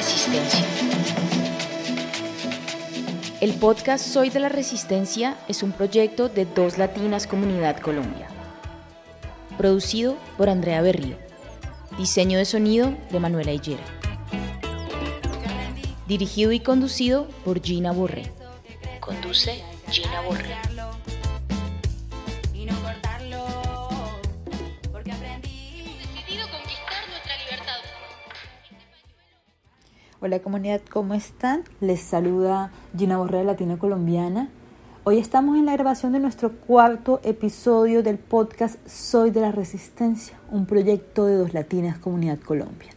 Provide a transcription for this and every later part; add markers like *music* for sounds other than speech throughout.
Resistencia. El podcast Soy de la Resistencia es un proyecto de Dos Latinas Comunidad Colombia. Producido por Andrea Berrío. Diseño de sonido de Manuela Hillera. Dirigido y conducido por Gina Borré. Conduce Gina Borré. Hola comunidad, ¿cómo están? Les saluda Gina Borré, Latina Colombiana. Hoy estamos en la grabación de nuestro cuarto episodio del podcast Soy de la Resistencia, un proyecto de Dos Latinas Comunidad Colombia.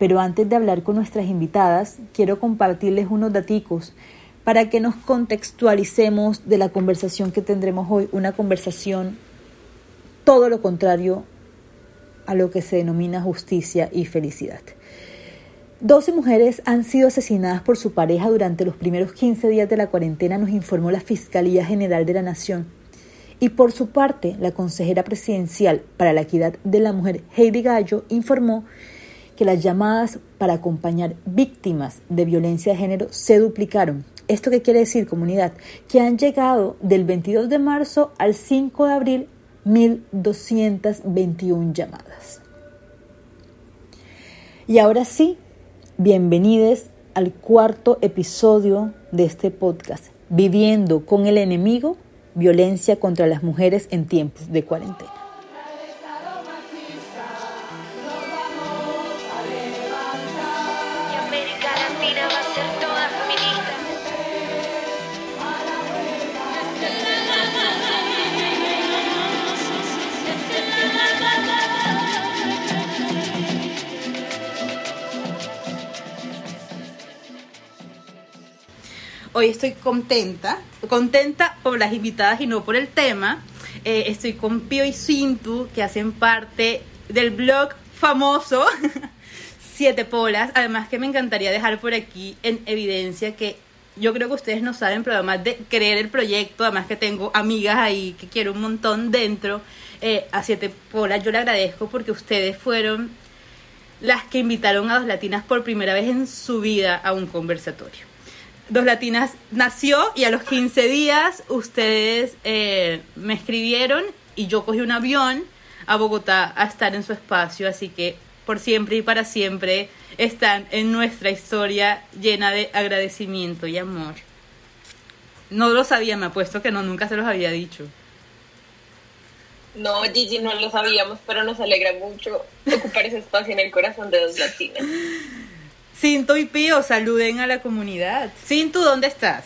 Pero antes de hablar con nuestras invitadas, quiero compartirles unos daticos para que nos contextualicemos de la conversación que tendremos hoy, una conversación todo lo contrario a lo que se denomina justicia y felicidad. 12 mujeres han sido asesinadas por su pareja durante los primeros 15 días de la cuarentena, nos informó la Fiscalía General de la Nación. Y por su parte, la consejera presidencial para la equidad de la mujer, Heidi Gallo, informó que las llamadas para acompañar víctimas de violencia de género se duplicaron. ¿Esto qué quiere decir, comunidad? Que han llegado del 22 de marzo al 5 de abril 1.221 llamadas. Y ahora sí, Bienvenidos al cuarto episodio de este podcast, Viviendo con el enemigo, violencia contra las mujeres en tiempos de cuarentena. Hoy estoy contenta, contenta por las invitadas y no por el tema. Eh, estoy con Pío y Cintu, que hacen parte del blog famoso *laughs* Siete Polas. Además que me encantaría dejar por aquí en evidencia que yo creo que ustedes no saben, pero además de creer el proyecto, además que tengo amigas ahí que quiero un montón dentro, eh, a Siete Polas yo le agradezco porque ustedes fueron las que invitaron a dos latinas por primera vez en su vida a un conversatorio. Dos Latinas nació y a los 15 días ustedes eh, me escribieron y yo cogí un avión a Bogotá a estar en su espacio, así que por siempre y para siempre están en nuestra historia llena de agradecimiento y amor. No lo sabía, me apuesto que no, nunca se los había dicho. No, Gigi, no lo sabíamos, pero nos alegra mucho ocupar ese espacio en el corazón de dos latinas. Cinto y Pío, saluden a la comunidad. Cinto, ¿dónde estás?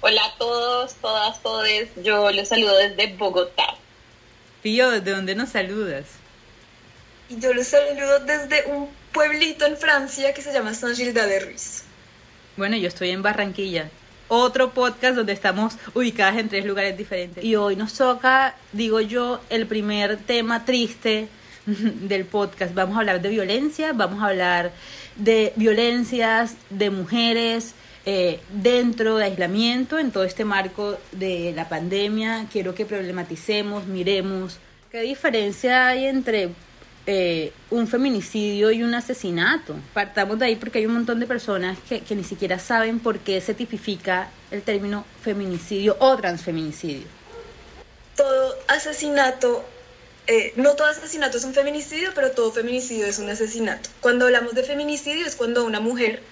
Hola a todos, todas, todes. Yo los saludo desde Bogotá. Pío, ¿de dónde nos saludas? Yo los saludo desde un pueblito en Francia que se llama Saint Gilda de Ruiz. Bueno, yo estoy en Barranquilla. Otro podcast donde estamos ubicadas en tres lugares diferentes. Y hoy nos toca, digo yo, el primer tema triste *laughs* del podcast. Vamos a hablar de violencia, vamos a hablar de violencias de mujeres eh, dentro de aislamiento, en todo este marco de la pandemia. Quiero que problematicemos, miremos qué diferencia hay entre eh, un feminicidio y un asesinato. Partamos de ahí porque hay un montón de personas que, que ni siquiera saben por qué se tipifica el término feminicidio o transfeminicidio. Todo asesinato eh, no todo asesinato es un feminicidio, pero todo feminicidio es un asesinato. Cuando hablamos de feminicidio es cuando a una mujer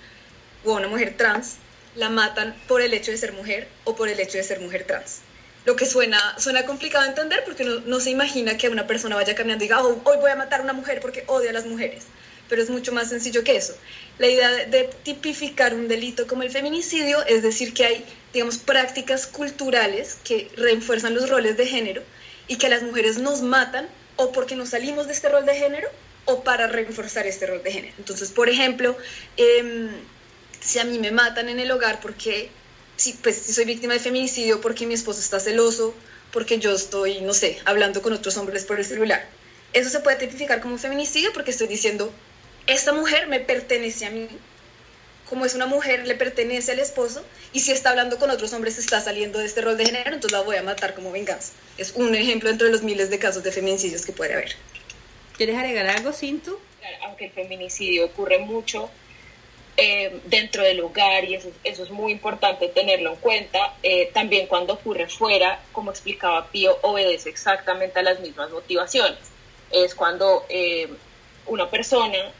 o a una mujer trans la matan por el hecho de ser mujer o por el hecho de ser mujer trans. Lo que suena, suena complicado de entender porque no, no se imagina que una persona vaya caminando y diga, oh, hoy voy a matar a una mujer porque odia a las mujeres. Pero es mucho más sencillo que eso. La idea de, de tipificar un delito como el feminicidio es decir que hay, digamos, prácticas culturales que refuerzan los roles de género y que las mujeres nos matan o porque nos salimos de este rol de género o para reforzar este rol de género. Entonces, por ejemplo, em, si a mí me matan en el hogar porque, si, pues, si soy víctima de feminicidio porque mi esposo está celoso, porque yo estoy, no sé, hablando con otros hombres por el celular, eso se puede tipificar como feminicidio porque estoy diciendo, esta mujer me pertenece a mí, como es una mujer, le pertenece al esposo, y si está hablando con otros hombres, está saliendo de este rol de género, entonces la voy a matar como venganza. Es un ejemplo entre los miles de casos de feminicidios que puede haber. ¿Quieres agregar algo, Cintu? Aunque el feminicidio ocurre mucho eh, dentro del hogar y eso, eso, es muy importante tenerlo en cuenta, eh, también cuando ocurre fuera, como explicaba Pío, obedece exactamente a las mismas motivaciones. Es cuando eh, una persona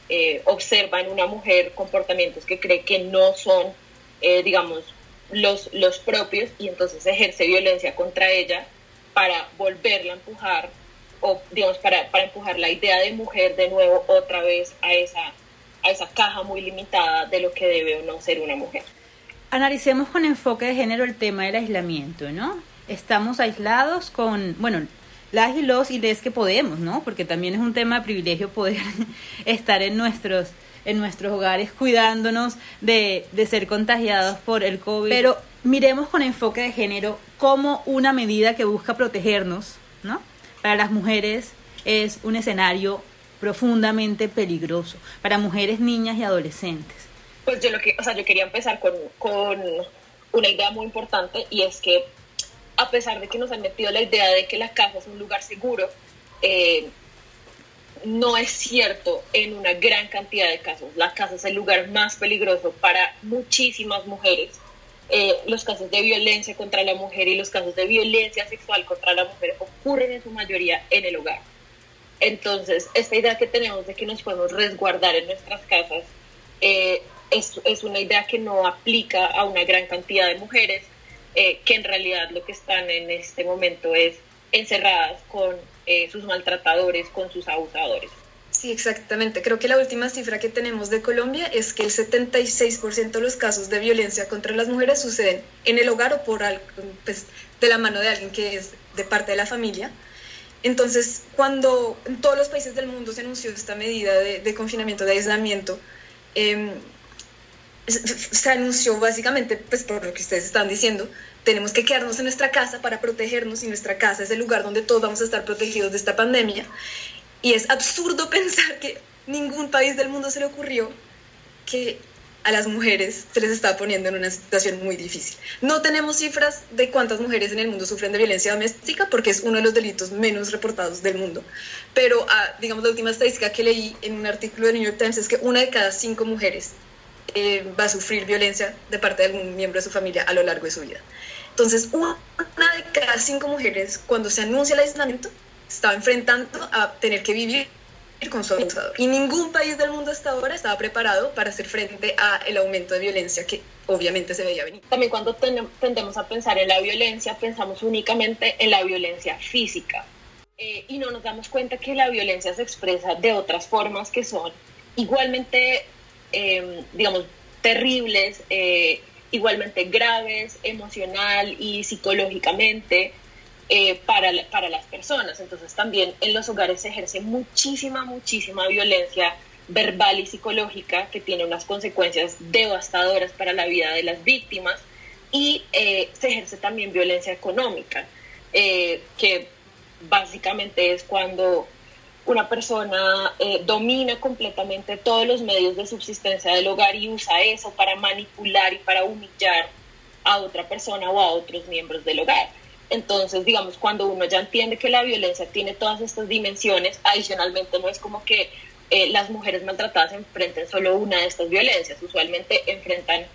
observa en una mujer comportamientos que cree que no son, digamos, los, los propios y entonces ejerce violencia contra ella para volverla a empujar o digamos para, para empujar la idea de mujer de nuevo otra vez a esa, a esa caja muy limitada de lo que debe o no ser una mujer. Analicemos con enfoque de género el tema del aislamiento, ¿no? Estamos aislados con, bueno, las y los y les que podemos, ¿no? Porque también es un tema de privilegio poder *laughs* estar en nuestros en nuestros hogares cuidándonos de, de ser contagiados por el COVID. Pero miremos con enfoque de género como una medida que busca protegernos, ¿no? Para las mujeres es un escenario profundamente peligroso, para mujeres, niñas y adolescentes. Pues yo lo que, o sea, yo quería empezar con, con una idea muy importante y es que a pesar de que nos han metido la idea de que la casa es un lugar seguro, eh, no es cierto en una gran cantidad de casos. La casa es el lugar más peligroso para muchísimas mujeres. Eh, los casos de violencia contra la mujer y los casos de violencia sexual contra la mujer ocurren en su mayoría en el hogar. Entonces, esta idea que tenemos de que nos podemos resguardar en nuestras casas eh, es, es, una idea que no aplica a una gran cantidad de mujeres, eh, que en realidad lo que están en este momento es encerradas con eh, sus maltratadores, con sus abusadores. Sí, exactamente. Creo que la última cifra que tenemos de Colombia es que el 76% de los casos de violencia contra las mujeres suceden en el hogar o por pues, de la mano de alguien que es de parte de la familia. Entonces, cuando en todos los países del mundo se anunció esta medida de, confinamiento, de aislamiento, em, se anunció básicamente, pues por lo que ustedes están diciendo, tenemos que quedarnos en nuestra casa para protegernos y nuestra casa es el lugar donde todos vamos a estar protegidos de esta pandemia. Y es absurdo *laughs* pensar que ningún país del mundo se le ocurrió que a las mujeres se les está poniendo en una situación muy difícil. No tenemos cifras de cuántas mujeres en el mundo sufren de violencia doméstica porque es uno de los delitos menos reportados del mundo. Pero, ah, digamos, la última estadística que leí en un artículo de New York Times es que una de cada cinco mujeres eh, va a sufrir violencia de parte de algún miembro de su familia a lo largo de su vida. Entonces, una de cada cinco mujeres, cuando se anuncia el aislamiento, estaba enfrentando a tener que vivir con su abusador. Y ningún país del mundo hasta ahora estaba preparado para hacer frente a el aumento de violencia que obviamente se veía venir. También cuando tendemos a pensar en la violencia, pensamos únicamente en la violencia física. Eh, y no nos damos cuenta que la violencia se expresa de otras formas que son igualmente, em, digamos, terribles, eh, igualmente graves, emocional y psicológicamente. Eh, para, para las personas. Entonces también en los hogares se ejerce muchísima, muchísima violencia verbal y psicológica que tiene unas consecuencias devastadoras para la vida de las víctimas y eh, se ejerce también violencia económica, que básicamente es cuando una persona domina completamente todos los medios de subsistencia del hogar y usa eso para manipular y para humillar a otra persona o a otros miembros del hogar. Entonces, digamos, cuando uno ya entiende que la violencia tiene todas estas dimensiones, adicionalmente no es como que eh, las mujeres maltratadas enfrenten solo una de estas violencias, usualmente enfrentan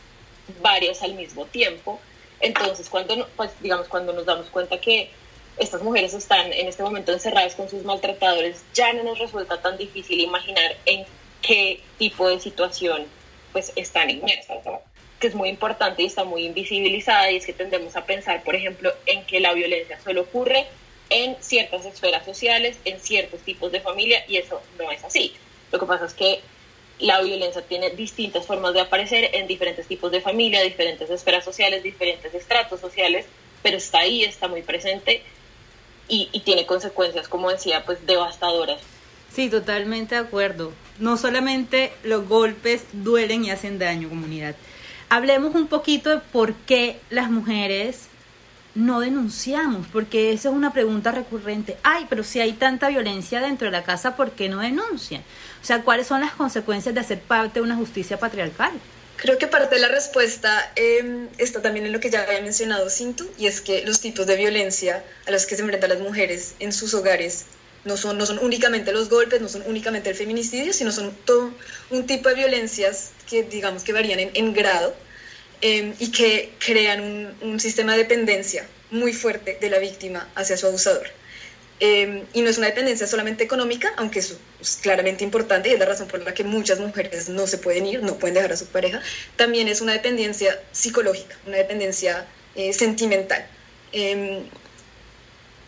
varias al mismo tiempo. Entonces, cuando, pues, digamos, cuando nos damos cuenta que estas mujeres están en este momento encerradas con sus maltratadores, ya no nos resulta tan difícil imaginar en qué tipo de situación pues están inmersas que es muy importante y está muy invisibilizada y es que tendemos a pensar, por ejemplo, en que la violencia solo ocurre en ciertas esferas sociales, en ciertos tipos de familia y eso no es así. Lo que pasa es que la violencia tiene distintas formas de aparecer en diferentes tipos de familia, diferentes esferas sociales, diferentes estratos sociales, pero está ahí, está muy presente y, y tiene consecuencias, como decía, pues devastadoras. Sí, totalmente de acuerdo. No solamente los golpes duelen y hacen daño, comunidad, hablemos un poquito de por qué las mujeres no denunciamos, porque esa es una pregunta recurrente. Ay, pero si hay tanta violencia dentro de la casa, ¿por qué no denuncian? O sea, ¿cuáles son las consecuencias de hacer parte de una justicia patriarcal? Creo que parte de la respuesta em, está también en lo que ya había mencionado Cintu, y es que los tipos de violencia a los que se enfrentan las mujeres en sus hogares No son, no son únicamente los golpes, no son únicamente el feminicidio, sino son todo un tipo de violencias que digamos que varían en, grado em, y que crean un, un sistema de dependencia muy fuerte de la víctima hacia su abusador. Em, y no es una dependencia solamente económica, aunque eso es claramente importante y es la razón por la que muchas mujeres no se pueden ir, no pueden dejar a su pareja, también es una dependencia psicológica, una dependencia eh, sentimental. Em,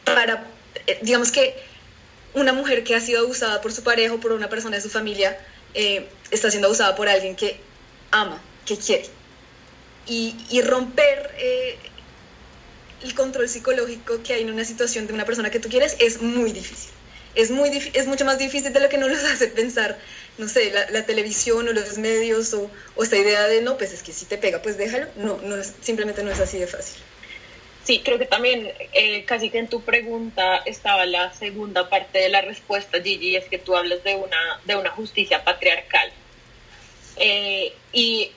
para, eh, digamos que una mujer que ha sido abusada por su pareja o por una persona de su familia eh, está siendo abusada por alguien que ama, que quiere. Y romper el control psicológico que hay en una situación de una persona que tú quieres es muy difícil. Es, muy es mucho más difícil de lo que no nos *laughs* hace pensar, no sé, la, televisión o los medios o, esta idea de no, pues es que si te pega, pues déjalo. No, no simplemente no es así de fácil. Sí, creo que también eh, casi que en tu pregunta estaba la segunda parte de la respuesta, Gigi, es que tú hablas de una, de una justicia patriarcal. Eh, y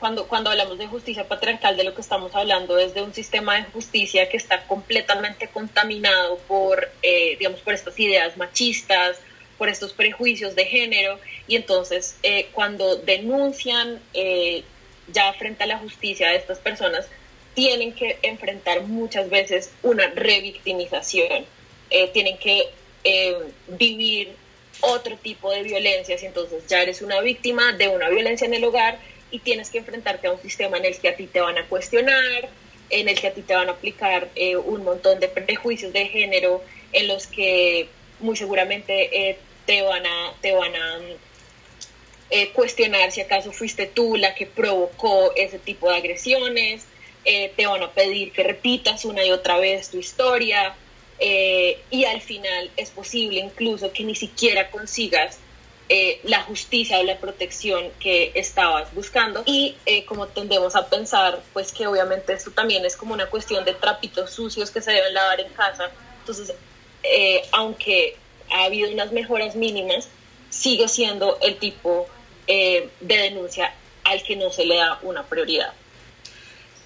cuando, cuando hablamos de justicia patriarcal, de lo que estamos hablando es de un sistema de justicia que está completamente contaminado por, eh, digamos, por estas ideas machistas, por estos prejuicios de género, y entonces eh, cuando denuncian eh, ya frente a la justicia a estas personas, tienen que enfrentar muchas veces una revictimización, tienen que vivir otro tipo de violencias, entonces ya eres una víctima de una violencia en el hogar, y tienes que enfrentarte a un sistema en el que a ti te van a cuestionar, en el que a ti te van a aplicar eh, un montón de prejuicios de género, en los que muy seguramente eh, te van a, te van a eh, cuestionar si acaso fuiste tú la que provocó ese tipo de agresiones, te van a pedir que repitas una y otra vez tu historia, y al final es posible incluso que ni siquiera consigas eh, la justicia o la protección que estabas buscando. Y eh, como tendemos a pensar pues que obviamente esto también es como una cuestión de trapitos sucios que se deben lavar en casa. Entonces eh, aunque ha habido unas mejoras mínimas sigue siendo el tipo de denuncia al que no se le da una prioridad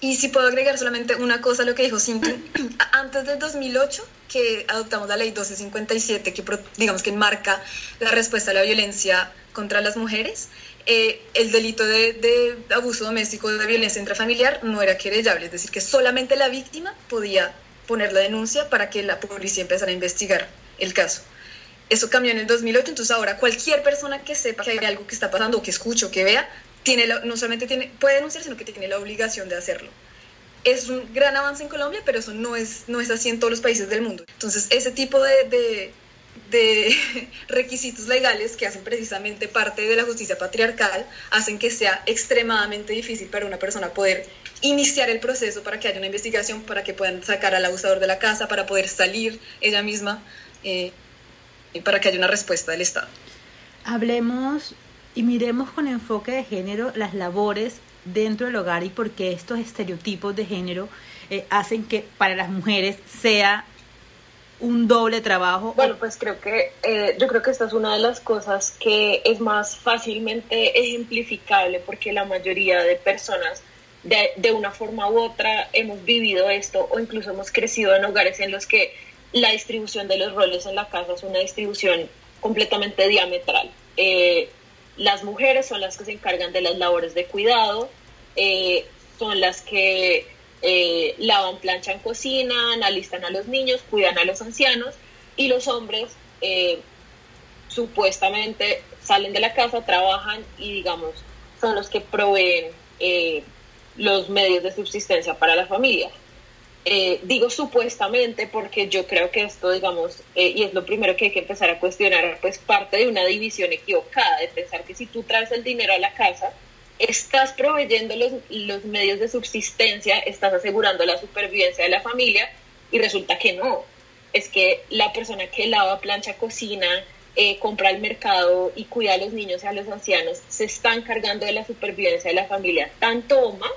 y si puedo agregar solamente una cosa a lo que dijo Cintia, *clears throat* antes del 2008, que adoptamos la ley 1257, que digamos que enmarca la respuesta a la violencia contra las mujeres, eh, el delito de, abuso doméstico de violencia intrafamiliar no era querellable, es decir, que solamente la víctima podía poner la denuncia para que la policía empezara a investigar el caso. Eso cambió en el 2008, entonces ahora cualquier persona que sepa que hay algo que está pasando que escuche o que vea, tiene no solamente puede denunciar, sino que tiene la obligación de hacerlo. Es un gran avance en Colombia, pero eso no es, no es así en todos los países del mundo. Entonces, ese tipo de, de, *laughs* requisitos legales que hacen precisamente parte de la justicia patriarcal hacen que sea extremadamente difícil para una persona poder iniciar el proceso para que haya una investigación, para que puedan sacar al abusador de la casa, para poder salir ella misma, eh, y para que haya una respuesta del Estado. Hablemos y miremos con enfoque de género las labores dentro del hogar y por qué estos estereotipos de género eh, hacen que para las mujeres sea un doble trabajo. Bueno, pues creo que eh, yo creo que esta es una de las cosas que es más fácilmente ejemplificable porque la mayoría de personas de, de una forma u otra hemos vivido esto o incluso hemos crecido en hogares en los que la distribución de los roles en la casa es una distribución completamente diametral. Eh, las mujeres son las que se encargan de las labores de cuidado, eh, son las que eh, lavan, planchan, cocinan, alistan a los niños, cuidan a los ancianos y los hombres eh, supuestamente salen de la casa, trabajan y digamos son los que proveen los medios de subsistencia para la familia. Eh, digo supuestamente porque yo creo que esto, digamos, eh, y es lo primero que hay que empezar a cuestionar, pues parte de una división equivocada, de pensar que si tú traes el dinero a la casa, estás proveyendo los, los medios de subsistencia, estás asegurando la supervivencia de la familia y resulta que no. Es que la persona que lava, plancha, cocina, eh, compra al mercado y cuida a los niños y a los ancianos, se está encargando de la supervivencia de la familia, tanto o más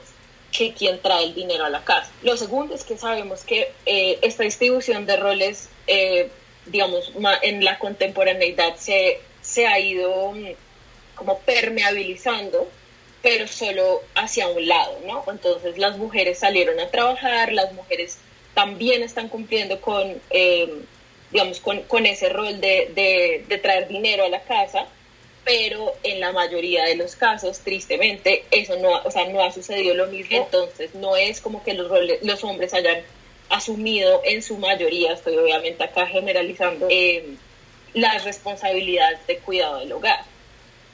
que quien trae el dinero a la casa. Lo segundo es que sabemos que eh, esta distribución de roles, eh, digamos, en la contemporaneidad se, se ha ido mm, como permeabilizando, pero solo hacia un lado, ¿no? Entonces las mujeres salieron a trabajar, las mujeres también están cumpliendo con, eh, digamos, con, con ese rol de, de, de, traer dinero a la casa, pero en la mayoría de los casos, tristemente, eso no, o sea, no ha sucedido lo mismo. Entonces, no es como que los, roles, los hombres hayan asumido en su mayoría, estoy obviamente acá generalizando, eh, las responsabilidades de cuidado del hogar.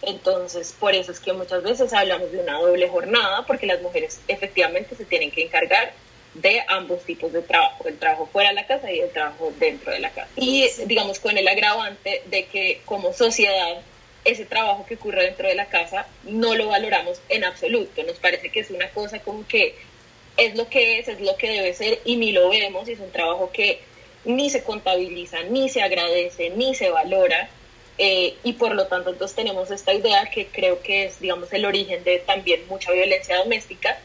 Entonces, por eso es que muchas veces hablamos de una doble jornada, porque las mujeres efectivamente se tienen que encargar de ambos tipos de trabajo, el trabajo fuera de la casa y el trabajo dentro de la casa. Y digamos con el agravante de que como sociedad ese trabajo que ocurre dentro de la casa no lo valoramos en absoluto, nos parece que es una cosa como que es lo que es, es lo que debe ser y ni lo vemos y es un trabajo que ni se contabiliza, ni se agradece, ni se valora. Eh, y por lo tanto entonces tenemos esta idea que creo que es digamos el origen de también mucha violencia doméstica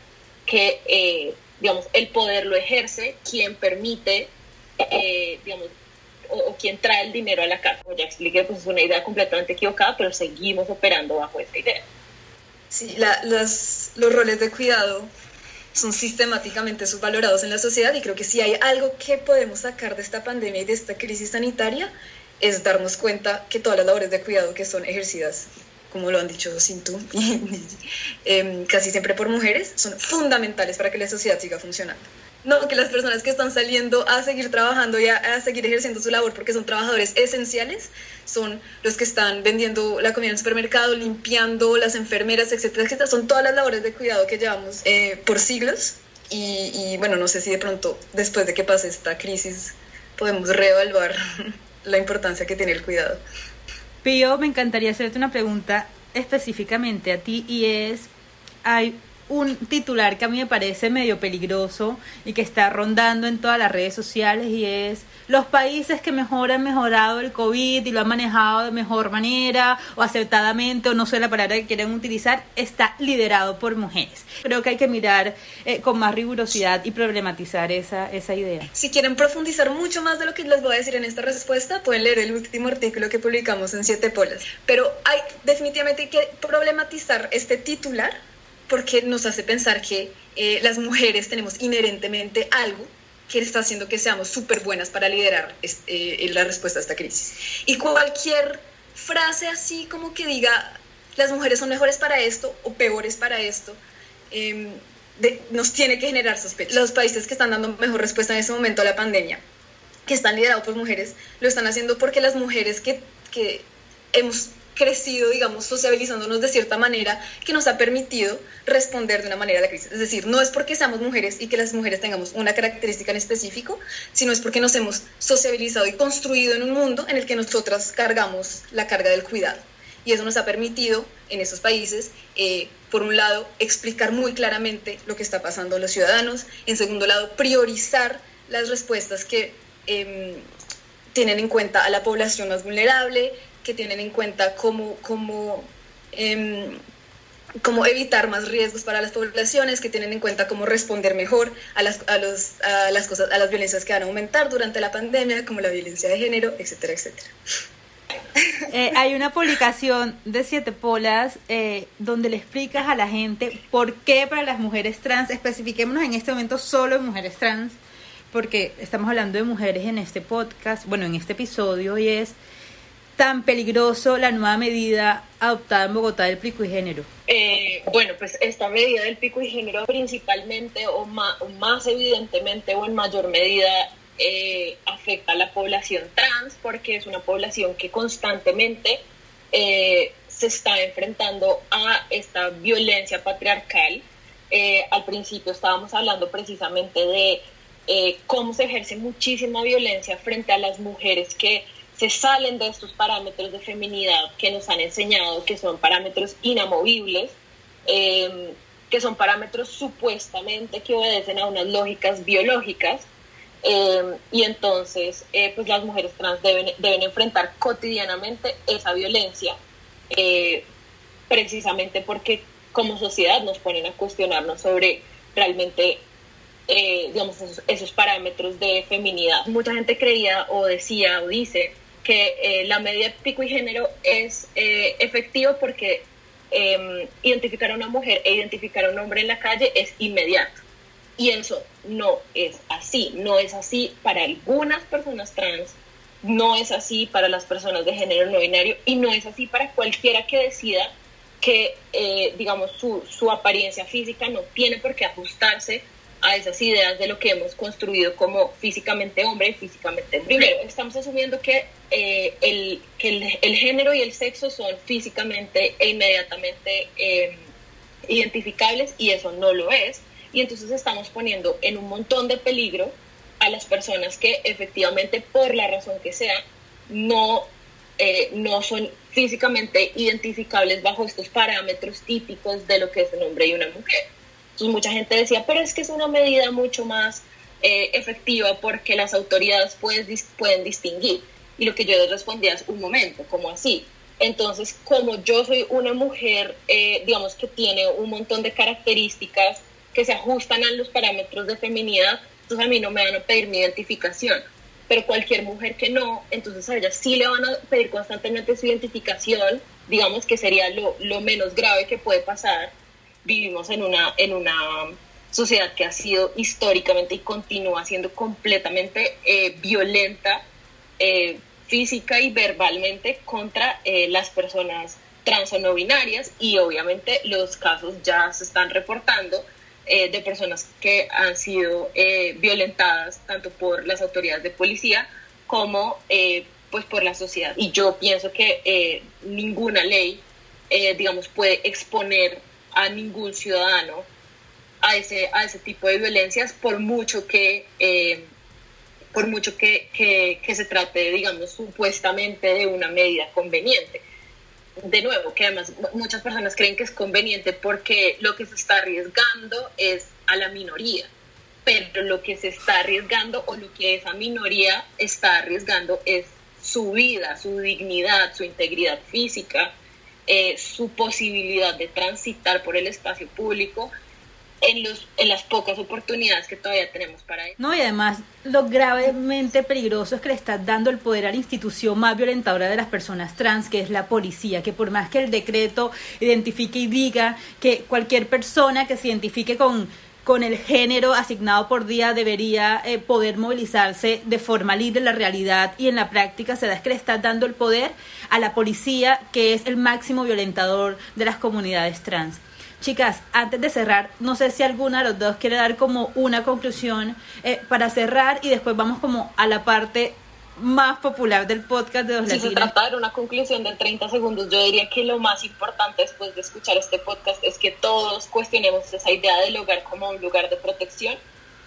que eh, digamos el poder lo ejerce quien permite eh, o, quien trae el dinero a la casa como ya expliqué pues es una idea completamente equivocada pero seguimos operando bajo esa idea sí las, los roles de cuidado son sistemáticamente subvalorados en la sociedad y creo que si hay algo que podemos sacar de esta pandemia y de esta crisis sanitaria es darnos cuenta que todas las labores de cuidado que son ejercidas, como lo han dicho Sintu, *laughs* eh, casi siempre por mujeres, son fundamentales para que la sociedad siga funcionando. No, que las personas que están saliendo a seguir trabajando y a, seguir ejerciendo su labor porque son trabajadores esenciales, son los que están vendiendo la comida en el supermercado, limpiando, las enfermeras, etcétera, etcétera. Son todas las labores de cuidado que llevamos eh, por siglos. Y, bueno, no sé si de pronto, después de que pase esta crisis, podemos reevaluar *laughs* la importancia que tiene el cuidado. Pío, me encantaría hacerte una pregunta específicamente a ti y es, hay un titular que a mí me parece medio peligroso y que está rondando en todas las redes sociales y es los países que mejor han mejorado el COVID y lo han manejado de mejor manera o acertadamente o no sé la palabra que quieren utilizar, está liderado por mujeres. Creo que hay que mirar eh, con más rigurosidad y problematizar esa, esa idea. Si quieren profundizar mucho más de lo que les voy a decir en esta respuesta, pueden leer el último artículo que publicamos en Siete Polas. Pero hay definitivamente que problematizar este titular porque nos hace pensar que eh, las mujeres tenemos inherentemente algo que está haciendo que seamos súper buenas para liderar eh, la respuesta a esta crisis. Y cualquier frase así como que diga, las mujeres son mejores para esto o peores para esto, em, nos tiene que generar sospecha. Los países que están dando mejor respuesta en este momento a la pandemia, que están liderados por mujeres, lo están haciendo porque las mujeres que, que hemos crecido, digamos, sociabilizándonos de cierta manera que nos ha permitido responder de una manera a la crisis. Es decir, no es porque seamos mujeres y que las mujeres tengamos una característica en específico, sino es porque nos hemos sociabilizado y construido en un mundo en el que nosotras cargamos la carga del cuidado. Y eso nos ha permitido en esos países, eh, por un lado, explicar muy claramente lo que está pasando a los ciudadanos, en segundo lado, priorizar las respuestas que em, tienen en cuenta a la población más vulnerable, que tienen en cuenta cómo, cómo, em, cómo evitar más riesgos para las poblaciones, que tienen en cuenta cómo responder mejor a las, a los, a las, cosas, a las violencias que van a aumentar durante la pandemia, como la violencia de género, etcétera, etcétera. Eh, hay una publicación de Siete Polas eh, donde le explicas a la gente por qué para las mujeres trans, especifiquémonos en este momento solo en mujeres trans, porque estamos hablando de mujeres en este podcast, bueno, en este episodio, y es tan peligroso la nueva medida adoptada en Bogotá del pico y género? Eh, bueno, pues esta medida del pico y género principalmente o más, evidentemente o en mayor medida eh, afecta a la población trans porque es una población que constantemente eh, se está enfrentando a esta violencia patriarcal. al principio estábamos hablando precisamente de cómo se ejerce muchísima violencia frente a las mujeres que se salen de estos parámetros de feminidad que nos han enseñado que son parámetros inamovibles, em, que son parámetros supuestamente que obedecen a unas lógicas biológicas. Em, y entonces, eh, pues las mujeres trans deben, deben enfrentar cotidianamente esa violencia, eh, precisamente porque como sociedad nos ponen a cuestionarnos sobre realmente eh, digamos, esos, parámetros de feminidad. Mucha gente creía o decía o dice que eh, la medida pico y género es eh, efectivo porque em, identificar a una mujer e identificar a un hombre en la calle es inmediato. Y eso no es así, no es así para algunas personas trans no es así para las personas de género no binario y no es así para cualquiera que decida que, eh, digamos, su, su apariencia física no tiene por qué ajustarse a esas ideas de lo que hemos construido como físicamente hombre y físicamente. Primero, estamos asumiendo que, eh, el, que el, género y el sexo son físicamente e inmediatamente eh, identificables y eso no lo es. Y entonces estamos poniendo en un montón de peligro a las personas que efectivamente, por la razón que sea, no, eh, no son físicamente identificables bajo estos parámetros típicos de lo que es un hombre y una mujer. Entonces mucha gente decía, pero es que es una medida mucho más eh, efectiva porque las autoridades pueden, pueden distinguir. Y lo que yo les respondía es un momento, como así. Entonces, como yo soy una mujer, eh, digamos que tiene un montón de características que se ajustan a los parámetros de feminidad, entonces a mí no me van a pedir mi identificación. Pero cualquier mujer que no, entonces a ella sí le van a pedir constantemente su identificación, digamos que sería lo, lo menos grave que puede pasar. Vivimos en una, en una sociedad que ha sido históricamente y continúa siendo completamente eh, violenta eh, física y verbalmente contra eh, las personas trans o no binarias y obviamente los casos ya se están reportando eh, de personas que han sido violentadas tanto por las autoridades de policía como pues por la sociedad. Y yo pienso que ninguna ley, digamos, puede exponer a ningún ciudadano a ese, a ese tipo de violencias por mucho que por mucho que, que, que, se trate, digamos, supuestamente de una medida conveniente. De nuevo, que además muchas personas creen que es conveniente porque lo que se está arriesgando es a la minoría, pero lo que se está arriesgando o lo que esa minoría está arriesgando es su vida, su dignidad, su integridad física, eh, su posibilidad de transitar por el espacio público en, los, en las pocas oportunidades que todavía tenemos para eso. No, y además lo gravemente peligroso es que le estás dando el poder a la institución más violentadora de las personas trans, que es la policía, que por más que el decreto identifique y diga que cualquier persona que se identifique con con el género asignado por día debería eh, poder movilizarse de forma libre en la realidad y en la práctica se da que le estás dando el poder a la policía que es el máximo violentador de las comunidades trans. Chicas, antes de cerrar, no sé si alguna de los dos quiere dar como una conclusión eh, para cerrar y después vamos como a la parte más popular del podcast de Dos Si se trata de una conclusión de 30 segundos, yo diría que lo más importante después de escuchar este podcast es que todos cuestionemos esa idea del hogar como un lugar de protección.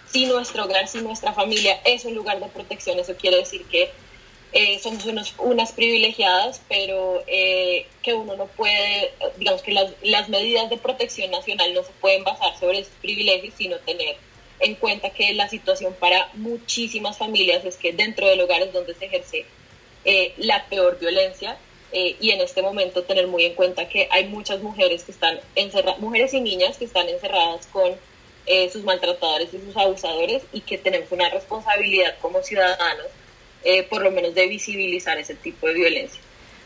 Si nuestro hogar, si nuestra familia es un lugar de protección, eso quiere decir que eh, somos unos, unas privilegiadas, pero eh, que uno no puede, digamos que las, las, medidas de protección nacional no se pueden basar sobre esos privilegios, sino tener en cuenta que la situación para muchísimas familias es que dentro del hogar es donde se ejerce eh, la peor violencia y en este momento tener muy en cuenta que hay muchas mujeres que están encerradas, mujeres y niñas que están encerradas con sus maltratadores y sus abusadores y que tenemos una responsabilidad como ciudadanos eh, por lo menos de visibilizar ese tipo de violencia.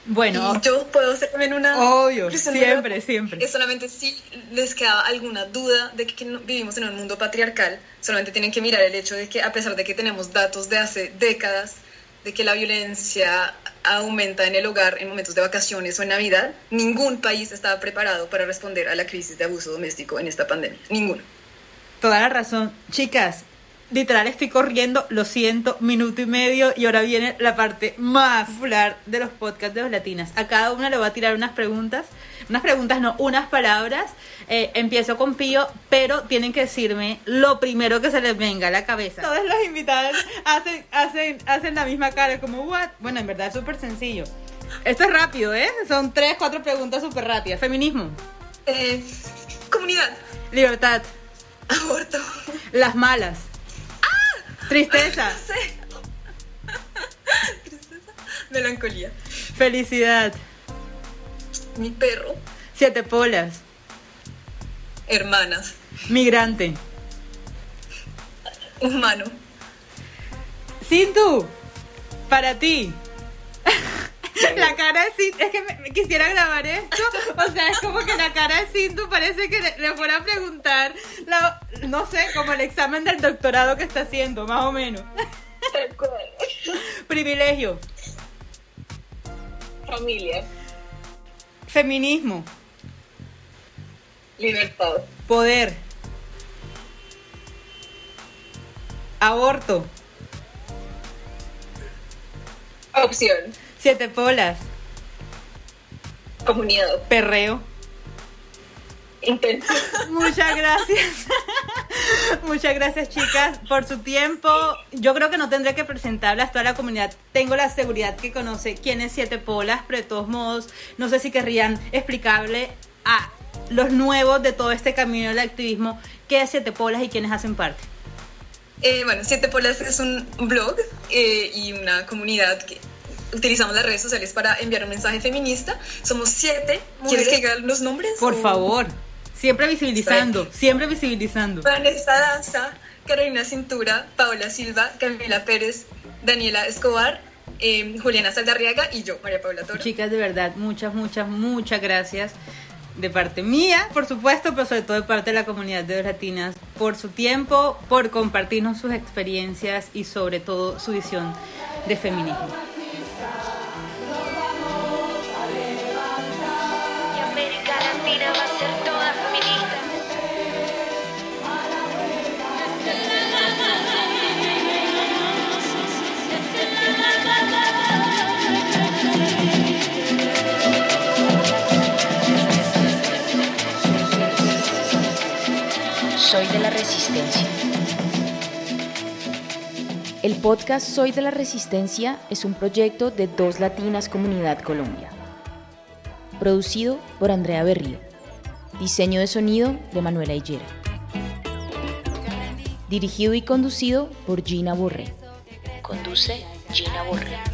Bueno, yo puedo hacer también una... Obvio, siempre, siempre. Que solamente si les queda alguna duda de que vivimos en un mundo patriarcal, solamente tienen que mirar el hecho de que a pesar de que tenemos datos de hace décadas de que la violencia aumenta en el hogar en momentos de vacaciones o en Navidad, ningún país estaba preparado para responder a la crisis de abuso doméstico en esta pandemia. Ninguno. Toda la razón. Chicas, literal estoy corriendo, lo siento, minuto y medio y ahora viene la parte más popular de los podcasts de los latinas. A cada una le voy a tirar unas preguntas, unas preguntas no, unas palabras. Eh, empiezo con Pío, pero tienen que decirme lo primero que se les venga a la cabeza. Todos los invitados hacen, hacen, hacen la misma cara, como, ¿what? Bueno, en verdad es súper sencillo. Esto es rápido, ¿eh? Son tres, cuatro preguntas súper rápidas. Feminismo. Eh, comunidad. Libertad. Aborto. Las malas. Tristeza. *laughs* Tristeza. Melancolía. Felicidad. Mi perro. Siete polas. Hermanas. Migrante. Humano. Sintu. Para ti. *laughs* la cara de Cintu, es que me, quisiera grabar esto, o sea, es como que la cara de Cintu parece que le, fuera a preguntar, no sé, como el examen del doctorado que está haciendo, más o menos. Privilegio. Familia. Feminismo. Libertad. Poder. Aborto. Opción. Siete polas. Comunidad. Perreo. Intención. *laughs* Muchas gracias. *laughs* Muchas gracias, chicas, por su tiempo. Yo creo que no tendré que presentarlas a toda la comunidad. Tengo la seguridad que conoce quién es Siete Polas, pero de todos modos, no sé si querrían explicarle a los nuevos de todo este camino del activismo qué es Siete Polas y quiénes hacen parte. Eh, bueno, Siete Polas es un blog eh, y una comunidad que utilizamos las redes sociales para enviar un mensaje feminista. Somos siete. ¿Quieres que diga los nombres? Por o- favor, siempre visibilizando, siempre visibilizando. Vanessa Danza, Carolina Cintura, Paola Silva, Camila Pérez, Daniela Escobar, eh, Juliana Saldarriaga y yo, María Paula Toro. Chicas, de verdad, muchas, muchas, muchas gracias de parte mía, por supuesto, pero sobre todo de parte de la comunidad de latinas, por su tiempo, por compartirnos sus experiencias y sobre todo su visión de feminismo. El podcast Soy de la Resistencia es un proyecto de Dos Latinas Comunidad Colombia. Producido por Andrea Berrío. Diseño de sonido de Manuela Higuera. Dirigido y conducido por Gina Borré. Conduce Gina Borré.